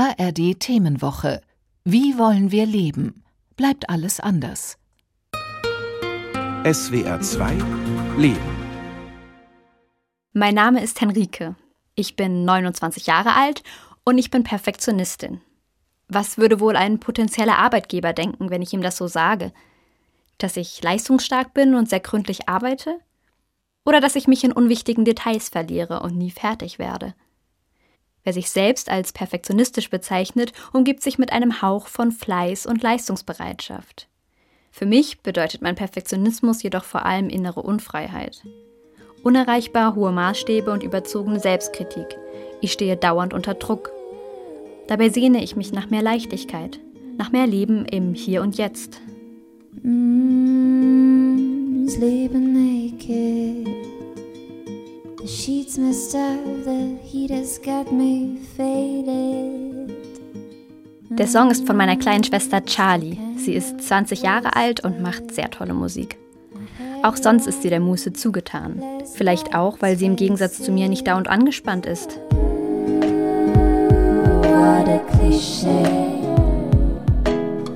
ARD Themenwoche. Wie wollen wir leben? Bleibt alles anders. SWR 2 Leben. Mein Name ist Henrike. Ich bin 29 Jahre alt und ich bin Perfektionistin. Was würde wohl ein potenzieller Arbeitgeber denken, wenn ich ihm das so sage? Dass ich leistungsstark bin und sehr gründlich arbeite? Oder dass ich mich in unwichtigen Details verliere und nie fertig werde? Wer sich selbst als perfektionistisch bezeichnet, umgibt sich mit einem Hauch von Fleiß und Leistungsbereitschaft. Für mich bedeutet mein Perfektionismus jedoch vor allem innere Unfreiheit. Unerreichbar hohe Maßstäbe und überzogene Selbstkritik. Ich stehe dauernd unter Druck. Dabei sehne ich mich nach mehr Leichtigkeit, nach mehr Leben im Hier und Jetzt. Mm, Leben naked. Sheets messed up, the heat has got me faded. Der Song ist von meiner kleinen Schwester Charlie. Sie ist 20 Jahre alt und macht sehr tolle Musik. Auch sonst ist sie der Muße zugetan. Vielleicht auch, weil sie im Gegensatz zu mir nicht dauernd angespannt ist. What a cliché.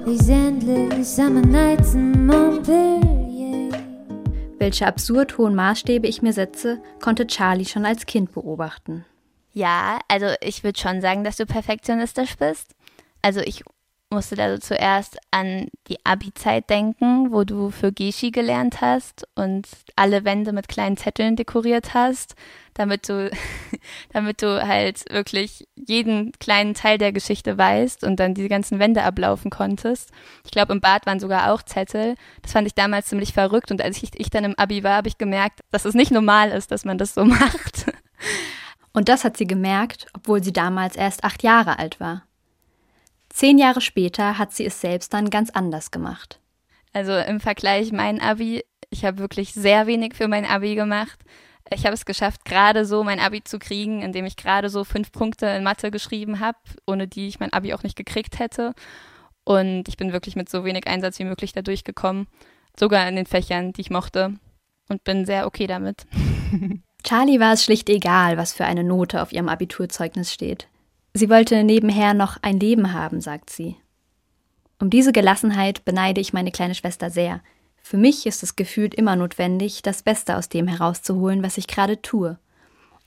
These endless summer nights in Montpellier. Welche absurd hohen Maßstäbe ich mir setze, konnte Charlie schon als Kind beobachten. Ja, also ich würde schon sagen, dass du perfektionistisch bist. Also ich musste da so zuerst an die Abi-Zeit denken, wo du für Geschi gelernt hast und alle Wände mit kleinen Zetteln dekoriert hast, damit du, damit du halt wirklich jeden kleinen Teil der Geschichte weißt und dann diese ganzen Wände ablaufen konntest. Ich glaube, im Bad waren sogar auch Zettel. Das fand ich damals ziemlich verrückt und als ich, ich dann im Abi war, habe ich gemerkt, dass es nicht normal ist, dass man das so macht. Und das hat sie gemerkt, obwohl sie damals erst acht Jahre alt war. Zehn Jahre später hat sie es selbst dann ganz anders gemacht. Also im Vergleich mein Abi, ich habe wirklich sehr wenig für mein Abi gemacht. Ich habe es geschafft, gerade so mein Abi zu kriegen, indem ich gerade so fünf Punkte in Mathe geschrieben habe, ohne die ich mein Abi auch nicht gekriegt hätte. Und ich bin wirklich mit so wenig Einsatz wie möglich da durchgekommen, sogar in den Fächern, die ich mochte. Und bin sehr okay damit. Charlie war es schlicht egal, was für eine Note auf ihrem Abiturzeugnis steht. Sie wollte nebenher noch ein Leben haben, sagt sie. Um diese Gelassenheit beneide ich meine kleine Schwester sehr. Für mich ist es gefühlt immer notwendig, das Beste aus dem herauszuholen, was ich gerade tue.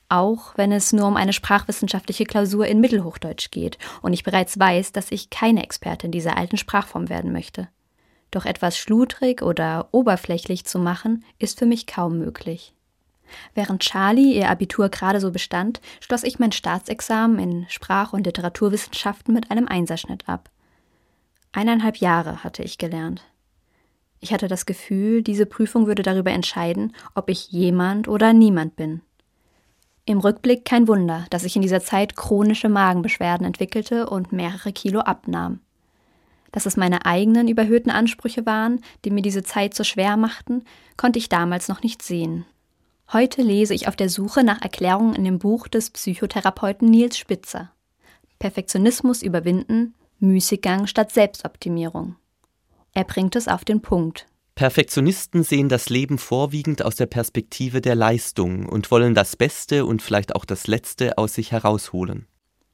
Auch wenn es nur um eine sprachwissenschaftliche Klausur in Mittelhochdeutsch geht und ich bereits weiß, dass ich keine Expertin dieser alten Sprachform werden möchte. Doch etwas schludrig oder oberflächlich zu machen, ist für mich kaum möglich. Während Charlie ihr Abitur gerade so bestand, schloss ich mein Staatsexamen in Sprach- und Literaturwissenschaften mit einem Einserschnitt ab. Eineinhalb Jahre hatte ich gelernt. Ich hatte das Gefühl, diese Prüfung würde darüber entscheiden, ob ich jemand oder niemand bin. Im Rückblick kein Wunder, dass ich in dieser Zeit chronische Magenbeschwerden entwickelte und mehrere Kilo abnahm. Dass es meine eigenen überhöhten Ansprüche waren, die mir diese Zeit so schwer machten, konnte ich damals noch nicht sehen. Heute lese ich auf der Suche nach Erklärungen in dem Buch des Psychotherapeuten Nils Spitzer. Perfektionismus überwinden, Müßiggang statt Selbstoptimierung. Er bringt es auf den Punkt. Perfektionisten sehen das Leben vorwiegend aus der Perspektive der Leistung und wollen das Beste und vielleicht auch das Letzte aus sich herausholen.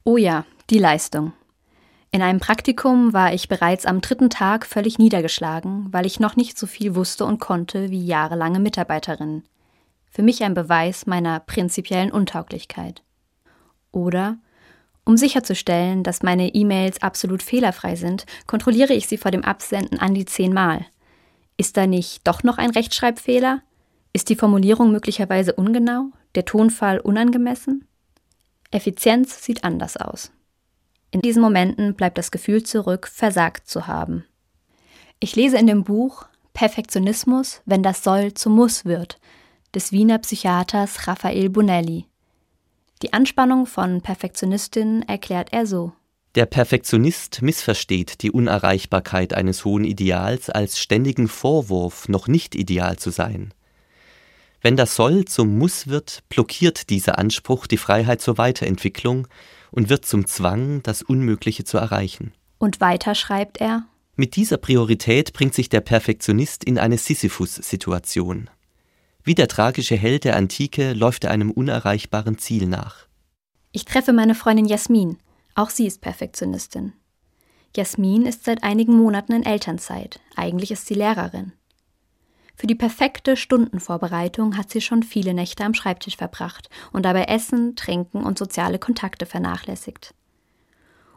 Oh ja, die Leistung. In einem Praktikum war ich bereits am dritten Tag völlig niedergeschlagen, weil ich noch nicht so viel wusste und konnte wie jahrelange Mitarbeiterinnen für mich ein Beweis meiner prinzipiellen Untauglichkeit. Oder, um sicherzustellen, dass meine E-Mails absolut fehlerfrei sind, kontrolliere ich sie vor dem Absenden an die zehnmal. Ist da nicht doch noch ein Rechtschreibfehler? Ist die Formulierung möglicherweise ungenau? Der Tonfall unangemessen? Effizienz sieht anders aus. In diesen Momenten bleibt das Gefühl zurück, versagt zu haben. Ich lese in dem Buch Perfektionismus, wenn das Soll zum Muss wird, des Wiener Psychiaters Raphael Bonelli. Die Anspannung von Perfektionistinnen erklärt er so. Der Perfektionist missversteht die Unerreichbarkeit eines hohen Ideals als ständigen Vorwurf, noch nicht ideal zu sein. Wenn das Soll zum Muss wird, blockiert dieser Anspruch die Freiheit zur Weiterentwicklung und wird zum Zwang, das Unmögliche zu erreichen. Und weiter schreibt er Mit dieser Priorität bringt sich der Perfektionist in eine Sisyphus-Situation. Wie der tragische Held der Antike läuft er einem unerreichbaren Ziel nach. Ich treffe meine Freundin Jasmin, Auch sie ist Perfektionistin. Jasmin ist seit einigen Monaten in Elternzeit. Eigentlich ist sie Lehrerin. Für die perfekte Stundenvorbereitung hat sie schon viele Nächte am Schreibtisch verbracht und dabei Essen, Trinken und soziale Kontakte vernachlässigt.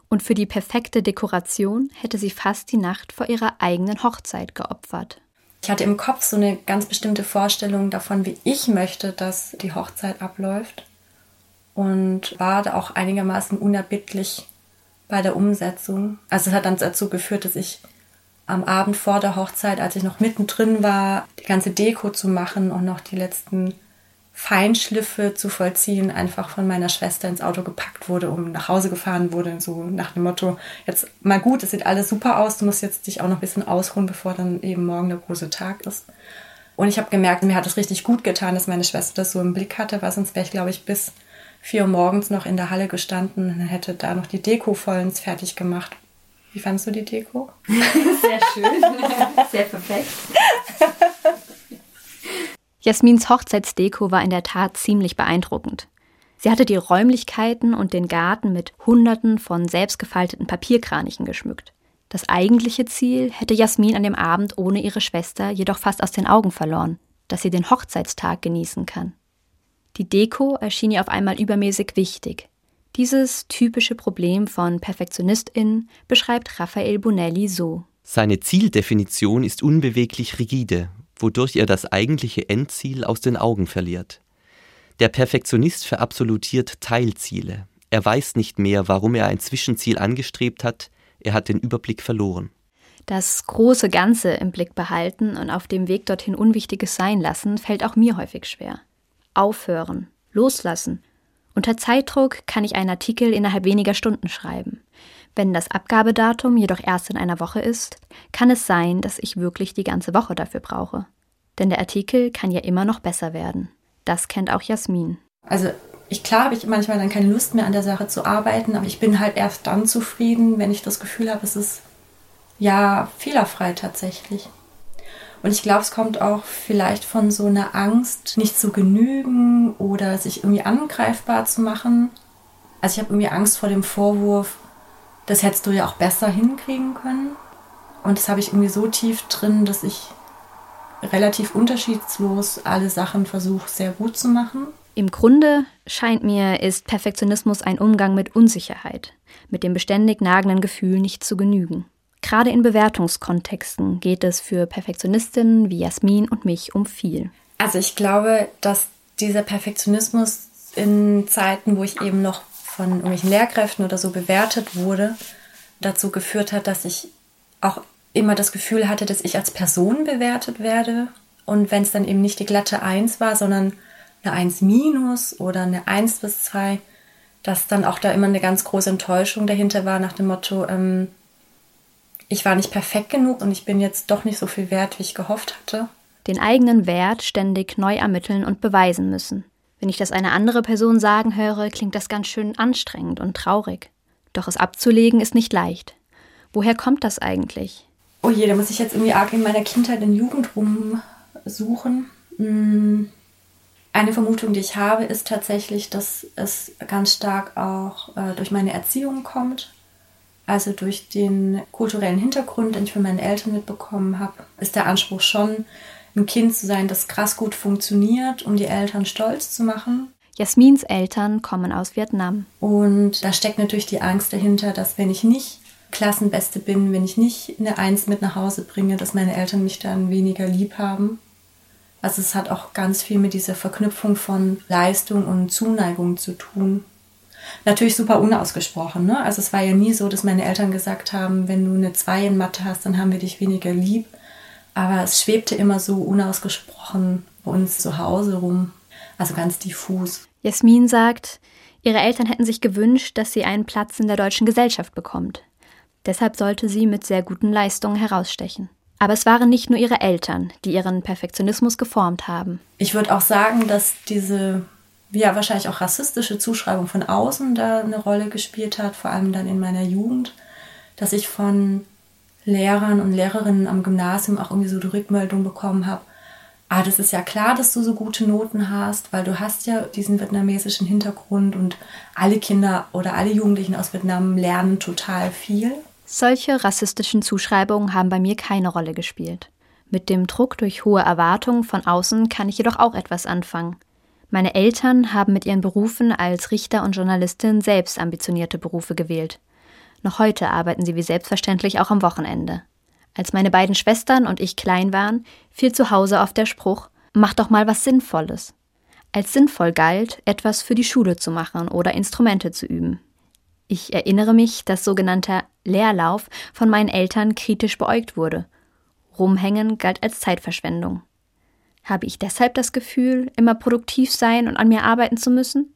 Und für die perfekte Dekoration hätte sie fast die Nacht vor ihrer eigenen Hochzeit geopfert. Ich hatte im Kopf so eine ganz bestimmte Vorstellung davon, wie ich möchte, dass die Hochzeit abläuft und war da auch einigermaßen unerbittlich bei der Umsetzung. Also es hat dann dazu geführt, dass ich am Abend vor der Hochzeit, als ich noch mittendrin war, die ganze Deko zu machen und noch die letzten Feinschliffe zu vollziehen, einfach von meiner Schwester ins Auto gepackt wurde, um nach Hause gefahren wurde, so nach dem Motto, jetzt mal gut, es sieht alles super aus, du musst jetzt dich auch noch ein bisschen ausruhen, bevor dann eben morgen der große Tag ist. Und ich habe gemerkt, mir hat es richtig gut getan, dass meine Schwester das so im Blick hatte, weil sonst wäre ich, glaube ich, bis vier Uhr morgens noch in der Halle gestanden und hätte da noch die Deko vollends fertig gemacht. Wie fandest du die Deko? Sehr schön. Sehr perfekt. Jasmins Hochzeitsdeko war in der Tat ziemlich beeindruckend. Sie hatte die Räumlichkeiten und den Garten mit Hunderten von selbstgefalteten Papierkranichen geschmückt. Das eigentliche Ziel hätte Jasmin an dem Abend ohne ihre Schwester jedoch fast aus den Augen verloren, dass sie den Hochzeitstag genießen kann. Die Deko erschien ihr auf einmal übermäßig wichtig. Dieses typische Problem von PerfektionistInnen beschreibt Raphael Bonelli so. Seine Zieldefinition ist unbeweglich rigide, wodurch er das eigentliche Endziel aus den Augen verliert. Der Perfektionist verabsolutiert Teilziele. Er weiß nicht mehr, warum er ein Zwischenziel angestrebt hat, er hat den Überblick verloren. Das große Ganze im Blick behalten und auf dem Weg dorthin Unwichtiges sein lassen, fällt auch mir häufig schwer. Aufhören, loslassen. Unter Zeitdruck kann ich einen Artikel innerhalb weniger Stunden schreiben. Wenn das Abgabedatum jedoch erst in einer Woche ist, kann es sein, dass ich wirklich die ganze Woche dafür brauche. Denn der Artikel kann ja immer noch besser werden. Das kennt auch Jasmin. Also ich klar habe ich manchmal dann keine Lust mehr an der Sache zu arbeiten, aber ich bin halt erst dann zufrieden, wenn ich das Gefühl habe, es ist ja fehlerfrei tatsächlich. Und ich glaube, es kommt auch vielleicht von so einer Angst, nicht zu genügen oder sich irgendwie angreifbar zu machen. Also ich habe irgendwie Angst vor dem Vorwurf, das hättest du ja auch besser hinkriegen können. Und das habe ich irgendwie so tief drin, dass ich relativ unterschiedslos alle Sachen versuche sehr gut zu machen. Im Grunde scheint mir, ist Perfektionismus ein Umgang mit Unsicherheit, mit dem beständig nagenden Gefühl, nicht zu genügen. Gerade in Bewertungskontexten geht es für Perfektionistinnen wie Jasmin und mich um viel. Also ich glaube, dass dieser Perfektionismus in Zeiten, wo ich eben noch von irgendwelchen Lehrkräften oder so bewertet wurde, dazu geführt hat, dass ich auch immer das Gefühl hatte, dass ich als Person bewertet werde. Und wenn es dann eben nicht die glatte 1 war, sondern eine 1 minus oder eine 1 bis 2, dass dann auch da immer eine ganz große Enttäuschung dahinter war, nach dem Motto, ähm, ich war nicht perfekt genug und ich bin jetzt doch nicht so viel wert, wie ich gehofft hatte. Den eigenen Wert ständig neu ermitteln und beweisen müssen. Wenn ich das eine andere Person sagen höre, klingt das ganz schön anstrengend und traurig. Doch es abzulegen ist nicht leicht. Woher kommt das eigentlich? Oh je, da muss ich jetzt irgendwie arg in meiner Kindheit und Jugend rumsuchen. Hm. Eine Vermutung, die ich habe, ist tatsächlich, dass es ganz stark auch äh, durch meine Erziehung kommt. Also durch den kulturellen Hintergrund, den ich von meinen Eltern mitbekommen habe, ist der Anspruch schon, ein Kind zu sein, das krass gut funktioniert, um die Eltern stolz zu machen. Jasmins Eltern kommen aus Vietnam. Und da steckt natürlich die Angst dahinter, dass wenn ich nicht Klassenbeste bin, wenn ich nicht eine Eins mit nach Hause bringe, dass meine Eltern mich dann weniger lieb haben. Also es hat auch ganz viel mit dieser Verknüpfung von Leistung und Zuneigung zu tun. Natürlich super unausgesprochen. Ne? Also es war ja nie so, dass meine Eltern gesagt haben, wenn du eine Zwei in Mathe hast, dann haben wir dich weniger lieb. Aber es schwebte immer so unausgesprochen bei uns zu Hause rum. Also ganz diffus. Jasmin sagt, ihre Eltern hätten sich gewünscht, dass sie einen Platz in der deutschen Gesellschaft bekommt. Deshalb sollte sie mit sehr guten Leistungen herausstechen. Aber es waren nicht nur ihre Eltern, die ihren Perfektionismus geformt haben. Ich würde auch sagen, dass diese ja wahrscheinlich auch rassistische Zuschreibung von außen da eine Rolle gespielt hat, vor allem dann in meiner Jugend, dass ich von Lehrern und Lehrerinnen am Gymnasium auch irgendwie so die Rückmeldung bekommen habe, ah, das ist ja klar, dass du so gute Noten hast, weil du hast ja diesen vietnamesischen Hintergrund und alle Kinder oder alle Jugendlichen aus Vietnam lernen total viel. Solche rassistischen Zuschreibungen haben bei mir keine Rolle gespielt. Mit dem Druck durch hohe Erwartungen von außen kann ich jedoch auch etwas anfangen. Meine Eltern haben mit ihren Berufen als Richter und Journalistin selbst ambitionierte Berufe gewählt. Noch heute arbeiten sie wie selbstverständlich auch am Wochenende. Als meine beiden Schwestern und ich klein waren, fiel zu Hause oft der Spruch, mach doch mal was Sinnvolles. Als sinnvoll galt, etwas für die Schule zu machen oder Instrumente zu üben. Ich erinnere mich, dass sogenannter Leerlauf von meinen Eltern kritisch beäugt wurde. Rumhängen galt als Zeitverschwendung. Habe ich deshalb das Gefühl, immer produktiv sein und an mir arbeiten zu müssen?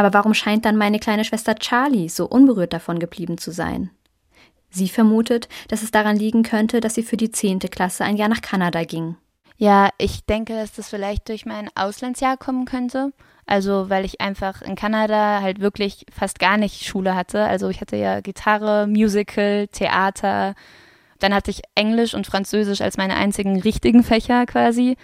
Aber warum scheint dann meine kleine Schwester Charlie so unberührt davon geblieben zu sein? Sie vermutet, dass es daran liegen könnte, dass sie für die zehnte Klasse ein Jahr nach Kanada ging. Ja, ich denke, dass das vielleicht durch mein Auslandsjahr kommen könnte. Also, weil ich einfach in Kanada halt wirklich fast gar nicht Schule hatte. Also, ich hatte ja Gitarre, Musical, Theater. Dann hatte ich Englisch und Französisch als meine einzigen richtigen Fächer quasi.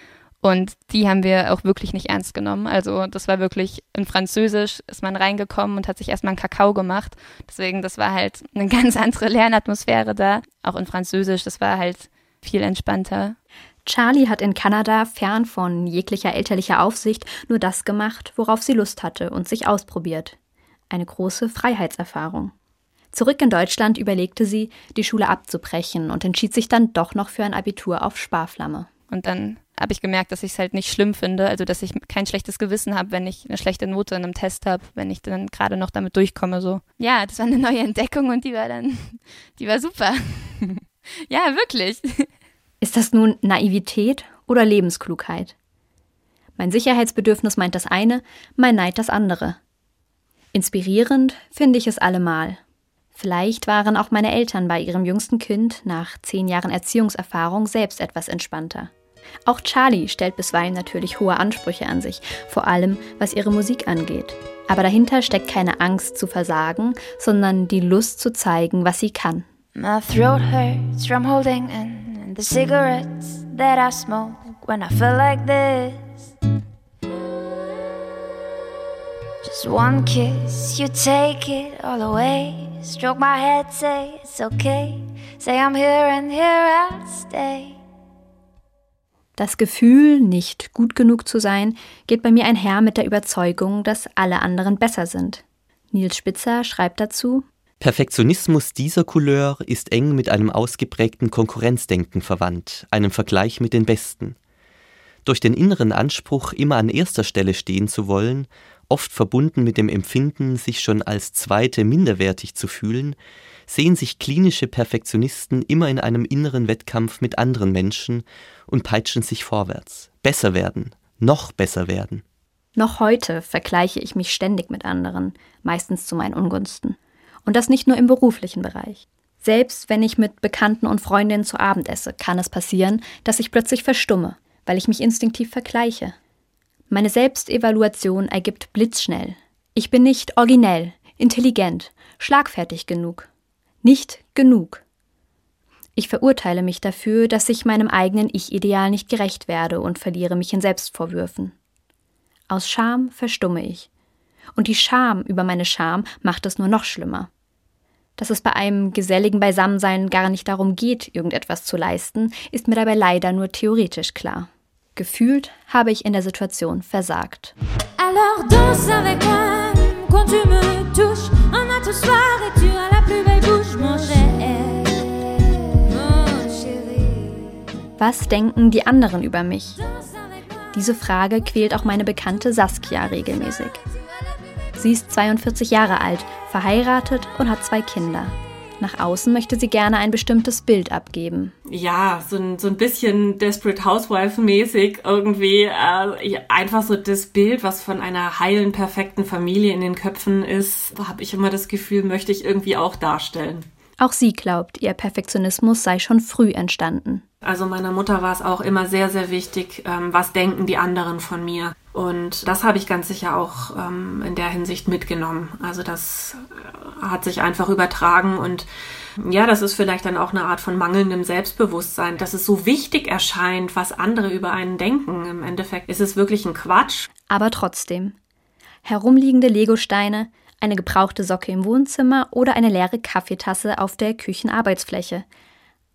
Und die haben wir auch wirklich nicht ernst genommen. Also das war wirklich in Französisch ist man reingekommen und hat sich erstmal einen Kakao gemacht. Deswegen, das war halt eine ganz andere Lernatmosphäre da. Auch in Französisch, das war halt viel entspannter. Charlie hat in Kanada fern von jeglicher elterlicher Aufsicht nur das gemacht, worauf sie Lust hatte und sich ausprobiert. Eine große Freiheitserfahrung. Zurück in Deutschland überlegte sie, die Schule abzubrechen und entschied sich dann doch noch für ein Abitur auf Sparflamme. Und dann habe ich gemerkt, dass ich es halt nicht schlimm finde, also dass ich kein schlechtes Gewissen habe, wenn ich eine schlechte Note in einem Test habe, wenn ich dann gerade noch damit durchkomme. So, ja, das war eine neue Entdeckung und die war dann, die war super. ja, wirklich. Ist das nun Naivität oder Lebensklugheit? Mein Sicherheitsbedürfnis meint das eine, mein Neid das andere. Inspirierend finde ich es allemal. Vielleicht waren auch meine Eltern bei ihrem jüngsten Kind nach zehn Jahren Erziehungserfahrung selbst etwas entspannter. Auch Charlie stellt bisweilen natürlich hohe Ansprüche an sich, vor allem was ihre Musik angeht. Aber dahinter steckt keine Angst zu versagen, sondern die Lust zu zeigen, was sie kann. My throat hurts from holding in the cigarettes that I smoke when I feel like this. Just one kiss, you take it all away. Stroke my head, say it's okay. Say I'm here and here I'll stay. Das Gefühl, nicht gut genug zu sein, geht bei mir einher mit der Überzeugung, dass alle anderen besser sind. Nils Spitzer schreibt dazu, Perfektionismus dieser Couleur ist eng mit einem ausgeprägten Konkurrenzdenken verwandt, einem Vergleich mit den Besten. Durch den inneren Anspruch, immer an erster Stelle stehen zu wollen, oft verbunden mit dem Empfinden, sich schon als Zweite minderwertig zu fühlen, sehen sich klinische Perfektionisten immer in einem inneren Wettkampf mit anderen Menschen und peitschen sich vorwärts. Besser werden, noch besser werden. Noch heute vergleiche ich mich ständig mit anderen, meistens zu meinen Ungunsten. Und das nicht nur im beruflichen Bereich. Selbst wenn ich mit Bekannten und Freundinnen zu Abend esse, kann es passieren, dass ich plötzlich verstumme, weil ich mich instinktiv vergleiche. Meine Selbstevaluation ergibt blitzschnell. Ich bin nicht originell, intelligent, schlagfertig genug. Nicht genug. Ich verurteile mich dafür, dass ich meinem eigenen Ich-Ideal nicht gerecht werde und verliere mich in Selbstvorwürfen. Aus Scham verstumme ich. Und die Scham über meine Scham macht es nur noch schlimmer. Dass es bei einem geselligen Beisammensein gar nicht darum geht, irgendetwas zu leisten, ist mir dabei leider nur theoretisch klar. Gefühlt habe ich in der Situation versagt. Alors danse avec moi, quand tu me touches, plus belle bouche, mon Was denken die anderen über mich? Diese Frage quält auch meine bekannte Saskia regelmäßig. Sie ist 42 Jahre alt, verheiratet und hat zwei Kinder. Nach außen möchte sie gerne ein bestimmtes Bild abgeben. Ja, so ein, so ein bisschen Desperate Housewife-mäßig irgendwie. Äh, einfach so das Bild, was von einer heilen, perfekten Familie in den Köpfen ist, habe ich immer das Gefühl, möchte ich irgendwie auch darstellen. Auch sie glaubt, ihr Perfektionismus sei schon früh entstanden. Also meiner Mutter war es auch immer sehr, sehr wichtig, ähm, was denken die anderen von mir. Und das habe ich ganz sicher auch ähm, in der Hinsicht mitgenommen. Also das äh, hat sich einfach übertragen und ja, das ist vielleicht dann auch eine Art von mangelndem Selbstbewusstsein, dass es so wichtig erscheint, was andere über einen denken. Im Endeffekt ist es wirklich ein Quatsch. Aber trotzdem. Herumliegende Legosteine, eine gebrauchte Socke im Wohnzimmer oder eine leere Kaffeetasse auf der Küchenarbeitsfläche.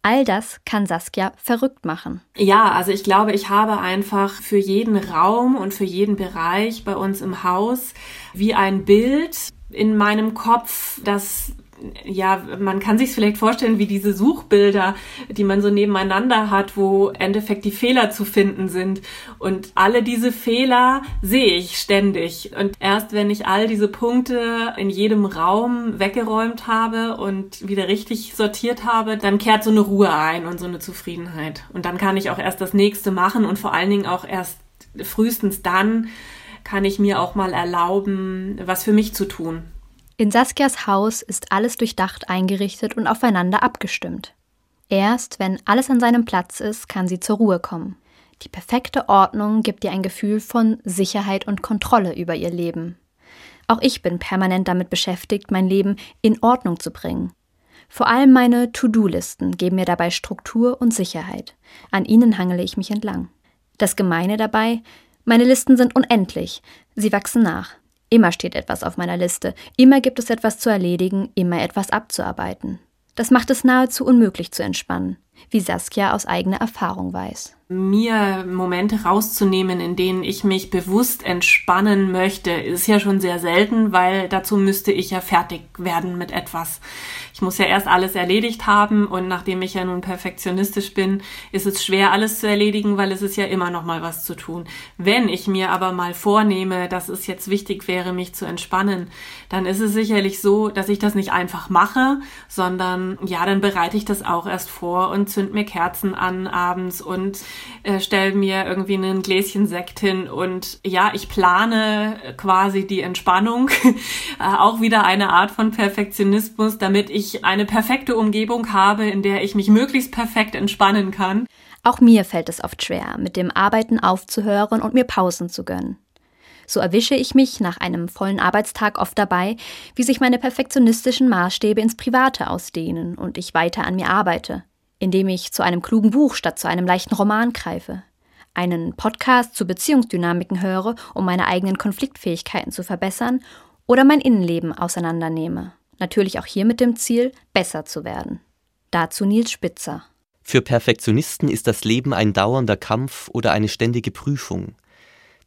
All das kann Saskia verrückt machen. Ja, also ich glaube, ich habe einfach für jeden Raum und für jeden Bereich bei uns im Haus wie ein Bild in meinem Kopf, das ja, man kann sich vielleicht vorstellen, wie diese Suchbilder, die man so nebeneinander hat, wo im Endeffekt die Fehler zu finden sind. Und alle diese Fehler sehe ich ständig. Und erst wenn ich all diese Punkte in jedem Raum weggeräumt habe und wieder richtig sortiert habe, dann kehrt so eine Ruhe ein und so eine Zufriedenheit. Und dann kann ich auch erst das nächste machen und vor allen Dingen auch erst frühestens dann kann ich mir auch mal erlauben, was für mich zu tun. In Saskias Haus ist alles durchdacht eingerichtet und aufeinander abgestimmt. Erst wenn alles an seinem Platz ist, kann sie zur Ruhe kommen. Die perfekte Ordnung gibt ihr ein Gefühl von Sicherheit und Kontrolle über ihr Leben. Auch ich bin permanent damit beschäftigt, mein Leben in Ordnung zu bringen. Vor allem meine To-Do-Listen geben mir dabei Struktur und Sicherheit. An ihnen hangele ich mich entlang. Das Gemeine dabei, meine Listen sind unendlich, sie wachsen nach. Immer steht etwas auf meiner Liste, immer gibt es etwas zu erledigen, immer etwas abzuarbeiten. Das macht es nahezu unmöglich zu entspannen, wie Saskia aus eigener Erfahrung weiß mir Momente rauszunehmen, in denen ich mich bewusst entspannen möchte, ist ja schon sehr selten, weil dazu müsste ich ja fertig werden mit etwas. Ich muss ja erst alles erledigt haben und nachdem ich ja nun perfektionistisch bin, ist es schwer alles zu erledigen, weil es ist ja immer noch mal was zu tun. Wenn ich mir aber mal vornehme, dass es jetzt wichtig wäre, mich zu entspannen, dann ist es sicherlich so, dass ich das nicht einfach mache, sondern ja, dann bereite ich das auch erst vor und zünd mir Kerzen an abends und äh, stelle mir irgendwie ein Gläschen Sekt hin und ja, ich plane quasi die Entspannung. Äh, auch wieder eine Art von Perfektionismus, damit ich eine perfekte Umgebung habe, in der ich mich möglichst perfekt entspannen kann. Auch mir fällt es oft schwer, mit dem Arbeiten aufzuhören und mir Pausen zu gönnen. So erwische ich mich nach einem vollen Arbeitstag oft dabei, wie sich meine perfektionistischen Maßstäbe ins Private ausdehnen und ich weiter an mir arbeite indem ich zu einem klugen Buch statt zu einem leichten Roman greife, einen Podcast zu Beziehungsdynamiken höre, um meine eigenen Konfliktfähigkeiten zu verbessern oder mein Innenleben auseinandernehme. Natürlich auch hier mit dem Ziel, besser zu werden. Dazu Nils Spitzer. Für Perfektionisten ist das Leben ein dauernder Kampf oder eine ständige Prüfung.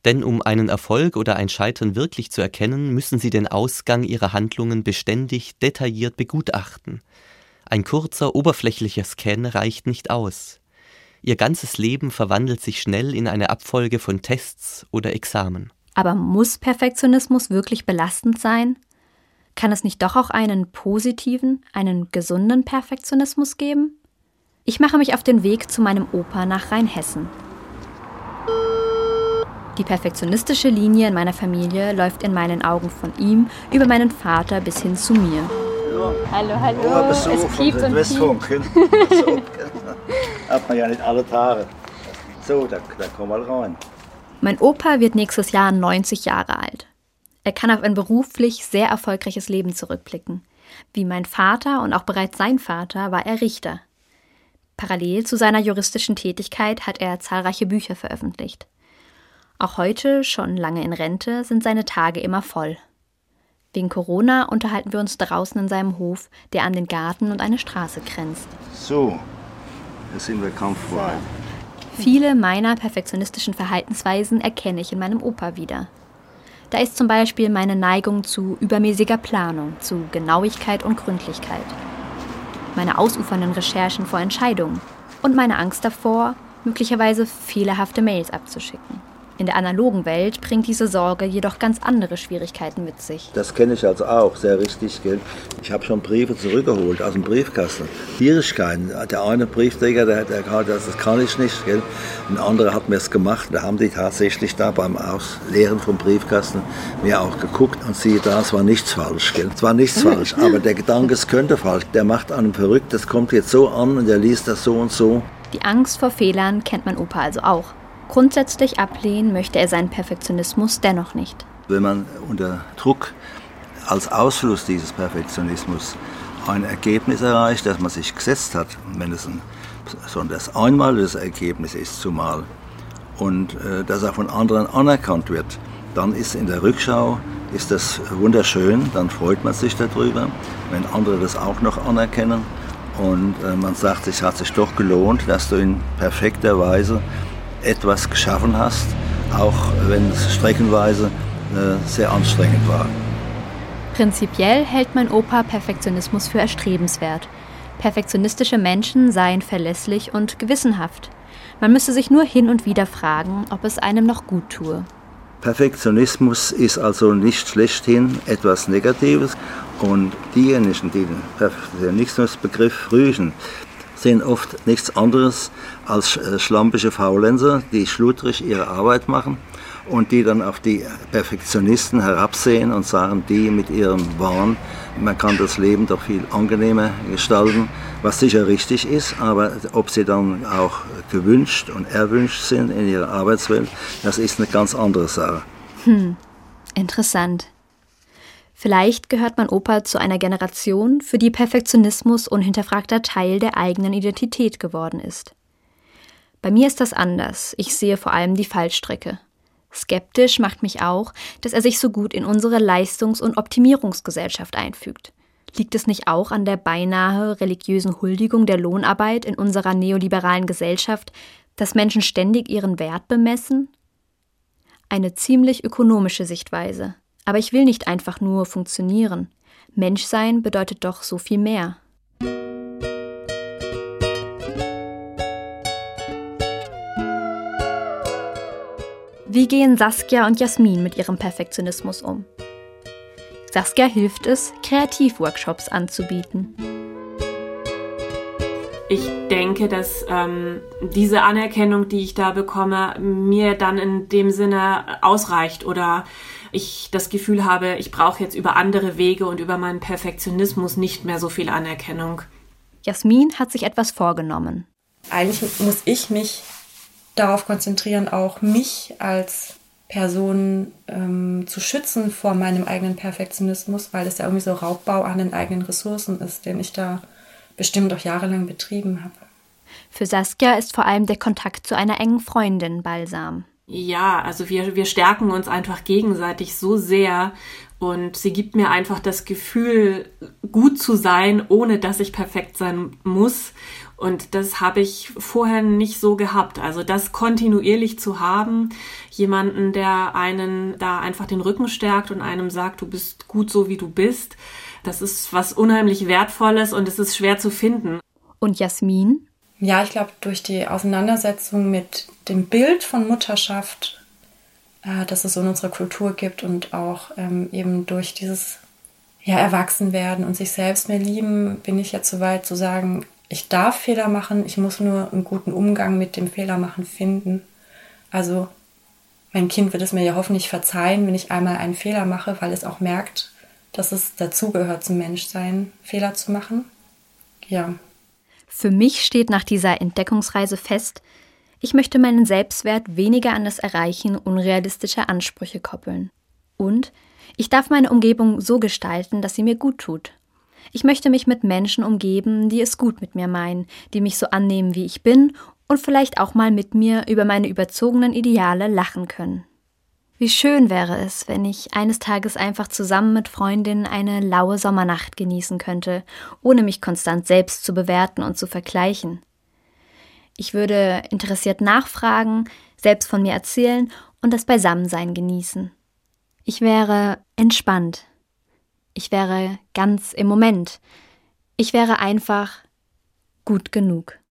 Denn um einen Erfolg oder ein Scheitern wirklich zu erkennen, müssen sie den Ausgang ihrer Handlungen beständig detailliert begutachten. Ein kurzer, oberflächlicher Scan reicht nicht aus. Ihr ganzes Leben verwandelt sich schnell in eine Abfolge von Tests oder Examen. Aber muss Perfektionismus wirklich belastend sein? Kann es nicht doch auch einen positiven, einen gesunden Perfektionismus geben? Ich mache mich auf den Weg zu meinem Opa nach Rheinhessen. Die perfektionistische Linie in meiner Familie läuft in meinen Augen von ihm über meinen Vater bis hin zu mir. Hallo, hallo. Oh, Besuch es piept und Westfunk. so, Hat man ja nicht alle Tage. So, da, da komm mal rein. Mein Opa wird nächstes Jahr 90 Jahre alt. Er kann auf ein beruflich sehr erfolgreiches Leben zurückblicken. Wie mein Vater und auch bereits sein Vater war er Richter. Parallel zu seiner juristischen Tätigkeit hat er zahlreiche Bücher veröffentlicht. Auch heute, schon lange in Rente, sind seine Tage immer voll. Wegen Corona unterhalten wir uns draußen in seinem Hof, der an den Garten und eine Straße grenzt. So, jetzt sind wir kampffrei. Viele meiner perfektionistischen Verhaltensweisen erkenne ich in meinem Opa wieder. Da ist zum Beispiel meine Neigung zu übermäßiger Planung, zu Genauigkeit und Gründlichkeit. Meine ausufernden Recherchen vor Entscheidungen und meine Angst davor, möglicherweise fehlerhafte Mails abzuschicken. In der analogen Welt bringt diese Sorge jedoch ganz andere Schwierigkeiten mit sich. Das kenne ich also auch, sehr richtig. Gell? Ich habe schon Briefe zurückgeholt aus dem Briefkasten. Schwierigkeiten. Der eine Briefträger, der, der das, das kann ich nicht. Gell? Ein anderer hat mir es gemacht. Da haben die tatsächlich da beim Ausleeren vom Briefkasten mir auch geguckt und siehe da, es war nichts falsch. Gell? Es war nichts falsch, aber der Gedanke, es könnte falsch. Der macht einem verrückt, das kommt jetzt so an und der liest das so und so. Die Angst vor Fehlern kennt mein Opa also auch. Grundsätzlich ablehnen möchte er seinen Perfektionismus dennoch nicht. Wenn man unter Druck als Ausfluss dieses Perfektionismus ein Ergebnis erreicht, das man sich gesetzt hat, wenn es ein, sondern das einmal das Ergebnis ist zumal und äh, das auch von anderen anerkannt wird, dann ist in der Rückschau ist das wunderschön, dann freut man sich darüber, wenn andere das auch noch anerkennen und äh, man sagt, es hat sich doch gelohnt, dass du in perfekter Weise etwas geschaffen hast, auch wenn es streckenweise äh, sehr anstrengend war. Prinzipiell hält mein Opa Perfektionismus für erstrebenswert. Perfektionistische Menschen seien verlässlich und gewissenhaft. Man müsse sich nur hin und wieder fragen, ob es einem noch gut tue. Perfektionismus ist also nicht schlechthin etwas Negatives und diejenigen, die den Perfektionismusbegriff rügen, sind oft nichts anderes als äh, schlampige Faulenzer, die schludrig ihre Arbeit machen und die dann auf die Perfektionisten herabsehen und sagen, die mit ihrem Wahn, man kann das Leben doch viel angenehmer gestalten, was sicher richtig ist, aber ob sie dann auch gewünscht und erwünscht sind in ihrer Arbeitswelt, das ist eine ganz andere Sache. Hm, interessant. Vielleicht gehört mein Opa zu einer Generation, für die Perfektionismus unhinterfragter Teil der eigenen Identität geworden ist. Bei mir ist das anders. Ich sehe vor allem die Fallstrecke. Skeptisch macht mich auch, dass er sich so gut in unsere Leistungs- und Optimierungsgesellschaft einfügt. Liegt es nicht auch an der beinahe religiösen Huldigung der Lohnarbeit in unserer neoliberalen Gesellschaft, dass Menschen ständig ihren Wert bemessen? Eine ziemlich ökonomische Sichtweise. Aber ich will nicht einfach nur funktionieren. Menschsein bedeutet doch so viel mehr. Wie gehen Saskia und Jasmin mit ihrem Perfektionismus um? Saskia hilft es, Kreativworkshops anzubieten. Ich denke, dass ähm, diese Anerkennung, die ich da bekomme, mir dann in dem Sinne ausreicht oder ich das Gefühl habe, ich brauche jetzt über andere Wege und über meinen Perfektionismus nicht mehr so viel Anerkennung. Jasmin hat sich etwas vorgenommen. Eigentlich muss ich mich darauf konzentrieren, auch mich als Person ähm, zu schützen vor meinem eigenen Perfektionismus, weil es ja irgendwie so Raubbau an den eigenen Ressourcen ist, den ich da bestimmt auch jahrelang betrieben habe. Für Saskia ist vor allem der Kontakt zu einer engen Freundin balsam. Ja, also wir, wir stärken uns einfach gegenseitig so sehr und sie gibt mir einfach das Gefühl, gut zu sein, ohne dass ich perfekt sein muss. Und das habe ich vorher nicht so gehabt. Also das kontinuierlich zu haben, jemanden, der einen da einfach den Rücken stärkt und einem sagt, du bist gut so, wie du bist, das ist was unheimlich Wertvolles und es ist schwer zu finden. Und Jasmin? Ja, ich glaube, durch die Auseinandersetzung mit dem Bild von Mutterschaft, äh, das es so in unserer Kultur gibt und auch ähm, eben durch dieses ja, Erwachsenwerden und sich selbst mehr lieben, bin ich jetzt so weit zu sagen, ich darf Fehler machen, ich muss nur einen guten Umgang mit dem Fehlermachen finden. Also mein Kind wird es mir ja hoffentlich verzeihen, wenn ich einmal einen Fehler mache, weil es auch merkt, dass es dazugehört zum Menschsein, Fehler zu machen. Ja. Für mich steht nach dieser Entdeckungsreise fest, ich möchte meinen Selbstwert weniger an das Erreichen unrealistischer Ansprüche koppeln. Und ich darf meine Umgebung so gestalten, dass sie mir gut tut. Ich möchte mich mit Menschen umgeben, die es gut mit mir meinen, die mich so annehmen, wie ich bin und vielleicht auch mal mit mir über meine überzogenen Ideale lachen können. Wie schön wäre es, wenn ich eines Tages einfach zusammen mit Freundinnen eine laue Sommernacht genießen könnte, ohne mich konstant selbst zu bewerten und zu vergleichen. Ich würde interessiert nachfragen, selbst von mir erzählen und das Beisammensein genießen. Ich wäre entspannt. Ich wäre ganz im Moment. Ich wäre einfach gut genug.